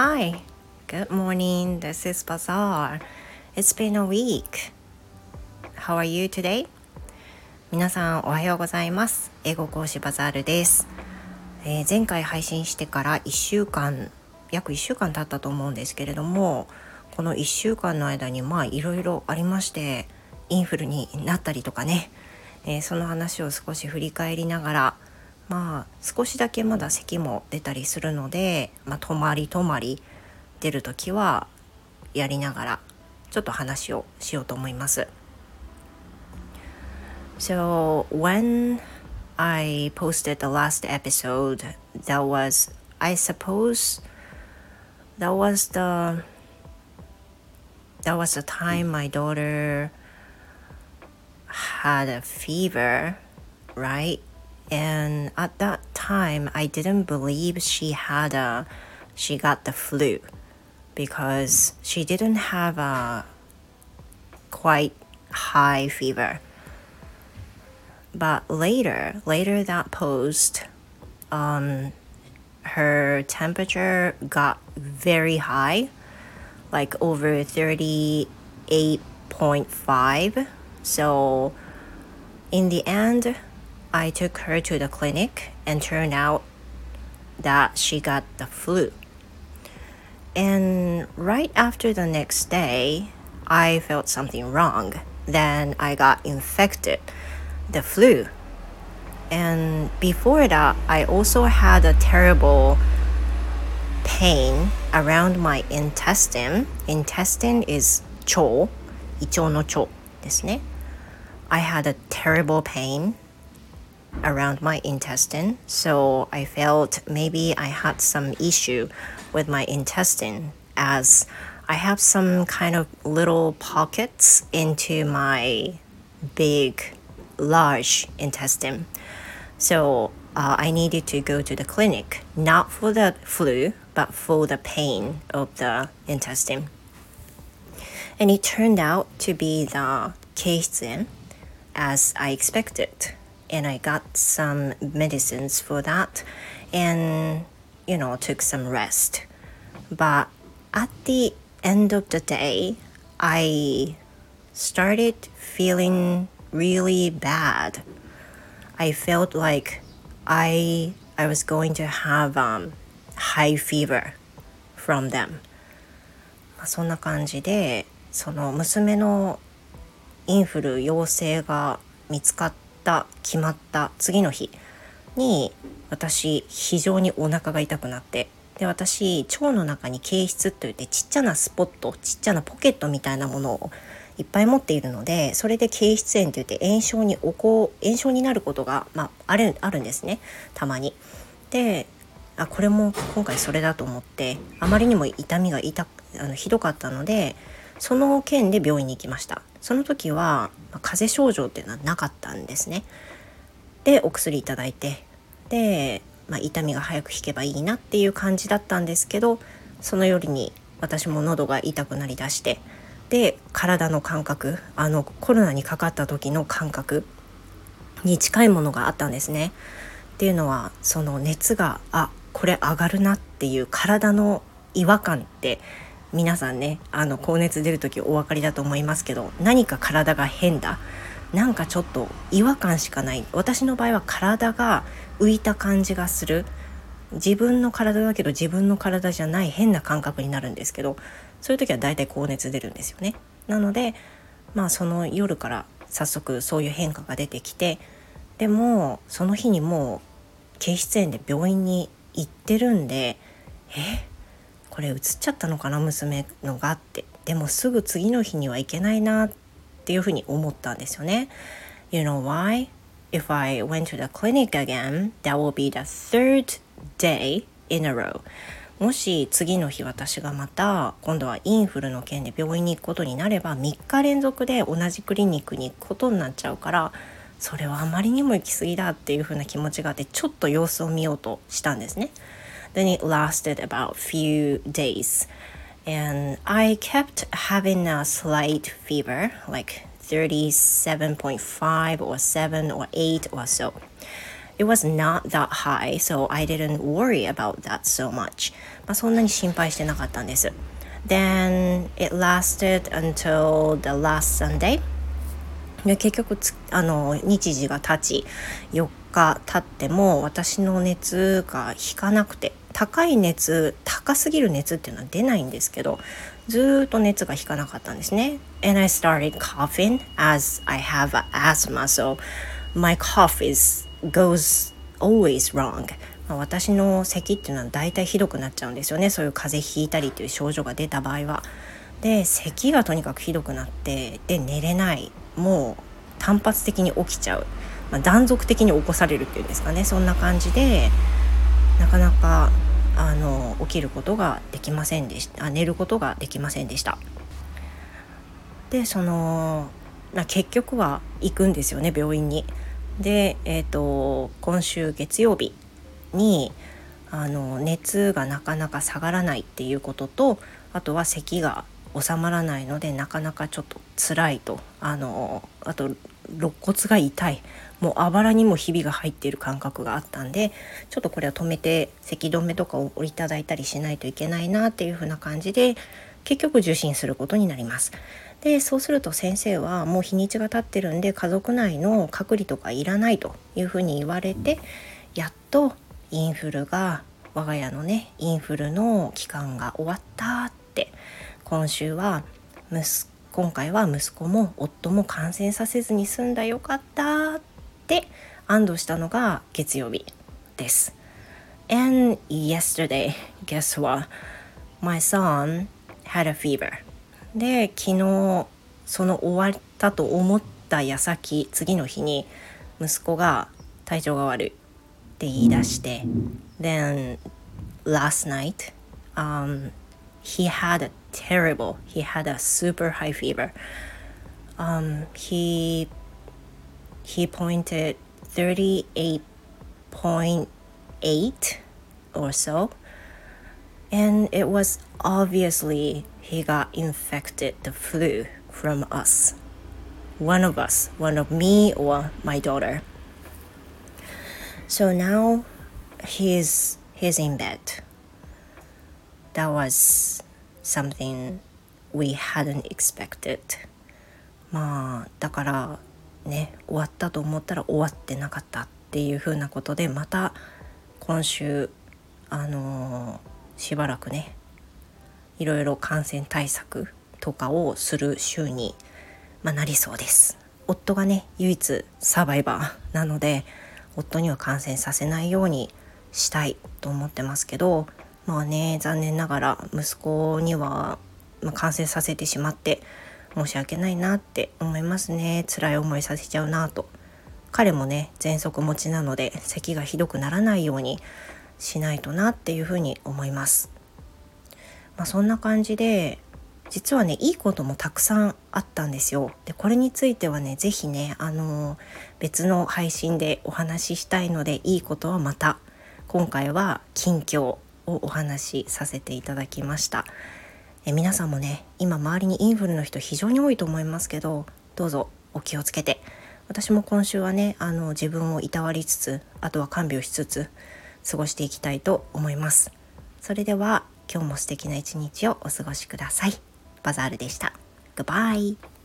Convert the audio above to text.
Hi, good morning. This is Bazaar. It's been a week. How are you today? 皆さんおはようございます。英語講師バザールです、えー、前回配信してから1週間、約1週間経ったと思うんですけれども、この1週間の間にまあいろいろありまして、インフルになったりとかね、えー、その話を少し振り返りながら、まあ少しだけまだ咳も出たりするので、まあ、泊まり泊まり出る時はやりながらちょっと話をしようと思います。So when I posted the last episode, that was, I suppose, that was the that was the time my daughter had a fever, right? And at that time i didn't believe she had a she got the flu because she didn't have a quite high fever. But later later that post um her temperature got very high like over 38.5 so in the end I took her to the clinic and turned out that she got the flu. And right after the next day, I felt something wrong. Then I got infected, the flu. And before that, I also had a terrible pain around my intestine. Intestine is 腸、胃腸の腸ですね。I had a terrible pain around my intestine. So I felt maybe I had some issue with my intestine as I have some kind of little pockets into my big, large intestine. So uh, I needed to go to the clinic, not for the flu, but for the pain of the intestine. And it turned out to be the Keihitsen as I expected and I got some medicines for that and you know took some rest. But at the end of the day, I started feeling really bad. I felt like I I was going to have um, high fever from them. そんな感じでその娘のインフル陽性が見つかっっ た決まった次の日に私非常にお腹が痛くなってで私腸の中に憩室といってちっちゃなスポットちっちゃなポケットみたいなものをいっぱい持っているのでそれで憩室炎といって炎症に起こ炎症になることが、まあ、あるあるんですねたまに。であこれも今回それだと思ってあまりにも痛みが痛あのひどかったのでその件で病院に行きましたその時は、まあ、風邪症状っていうのはなかったんですね。でお薬いただいて。で、まあ、痛みが早く引けばいいなっていう感じだったんですけどその夜に私も喉が痛くなりだして。で体の感覚あのコロナにかかった時の感覚に近いものがあったんですね。っていうのはその熱があこれ上がるなっていう体の違和感って皆さんねあの高熱出る時お分かりだと思いますけど何か体が変だ。なんかちょっと違和感しかない。私の場合は体が浮いた感じがする。自分の体だけど自分の体じゃない変な感覚になるんですけどそういう時は大体高熱出るんですよね。なのでまあその夜から早速そういう変化が出てきてでもその日にもう経室炎で病院に行ってるんでえ？これ映っちゃったのかな娘のがってでもすぐ次の日には行けないなっていうふうに思ったんですよね。You know why? If I went to the clinic again, that will be the third day in a row. もし次の日私がまた今度はインフルの件で病院に行くことになれば3日連続で同じクリニックに行くことになっちゃうからそれはあまりにも行き過ぎだっていう風な気持ちがあってちょっと様子を見ようとしたんですね。Then it lasted about few days. And I kept having a slight fever, like 37.5 or 7 or 8 or so. it was not that high, so I didn't worry about that so much. まあ、そんなに心配してなかったんです。Then it lasted until the last Sunday. で結局あの日時が経ち4日経っても私の熱が引かなくて 高い熱高すぎる熱っていうのは出ないんですけどずっと熱が引かなかったんですね。And I started coughing as I have asthma so my cough is goes always wrong、私の咳っていうのは大体ひどくなっちゃうんですよね。そういう風邪ひいたりという症状が出た場合は。で咳がとにかくひどくなってで寝れない。もう単発的に起きちゃう、まあ、断続的に起こされるっていうんですかね。そんな感じでなかなかあの起きることができませんでしたあ寝ることができませんでした。でその、ま、結局は行くんですよね病院に。で、えーと、今週月曜日にあの熱がなかなか下がらないっていうこととあとは咳が収まらないのでなかなかちょっと辛いと。あのあと肋骨が痛い。もうあばらにもひびが入っている感覚があったんでちょっとこれは止めて咳止めとかをいただいたりしないといけないなっていう風な感じで結局受診することになります。でそうすると先生はもう日にちが経ってるんで家族内の隔離とかいらないというふうに言われてやっとインフルが我が家のねインフルの期間が終わった。って今週は息今回は息子も夫も感染させずに済んだよかったって安堵したのが月曜日です。And yesterday, guess what? My son had a fever. で昨日その終わったと思った矢先次の日に息子が体調が悪いって言い出して Then last night、um, he had a terrible he had a super high fever um, he he pointed 38.8 or so and it was obviously he got infected the flu from us. One of us, one of me or my daughter. So now he's he's in bed. That was something we hadn't expected. まあだからね終わったと思ったら終わってなかったっていうふうなことでまた今週あのー、しばらくねいろいろ感染対策とかをする週に、まあ、なりそうです夫がね唯一サバイバーなので夫には感染させないようにしたいと思ってますけどまあね残念ながら息子には、まあ、感染させてしまって申し訳ないなって思いますね。辛い思いさせちゃうなと。彼もね喘息持ちなので咳がひどくならないようにしないとなっていうふうに思います。まあ、そんな感じで実はねいいこともたくさんあったんですよ。でこれについてはね是非ねあの別の配信でお話ししたいのでいいことはまた今回は近況をお話しさせていただきました。え皆さんもね今周りにインフルの人非常に多いと思いますけどどうぞお気をつけて私も今週はねあの自分をいたわりつつあとは看病しつつ過ごしていきたいと思います。それでは今日も素敵な一日をお過ごしください。バザールでした。Goodbye!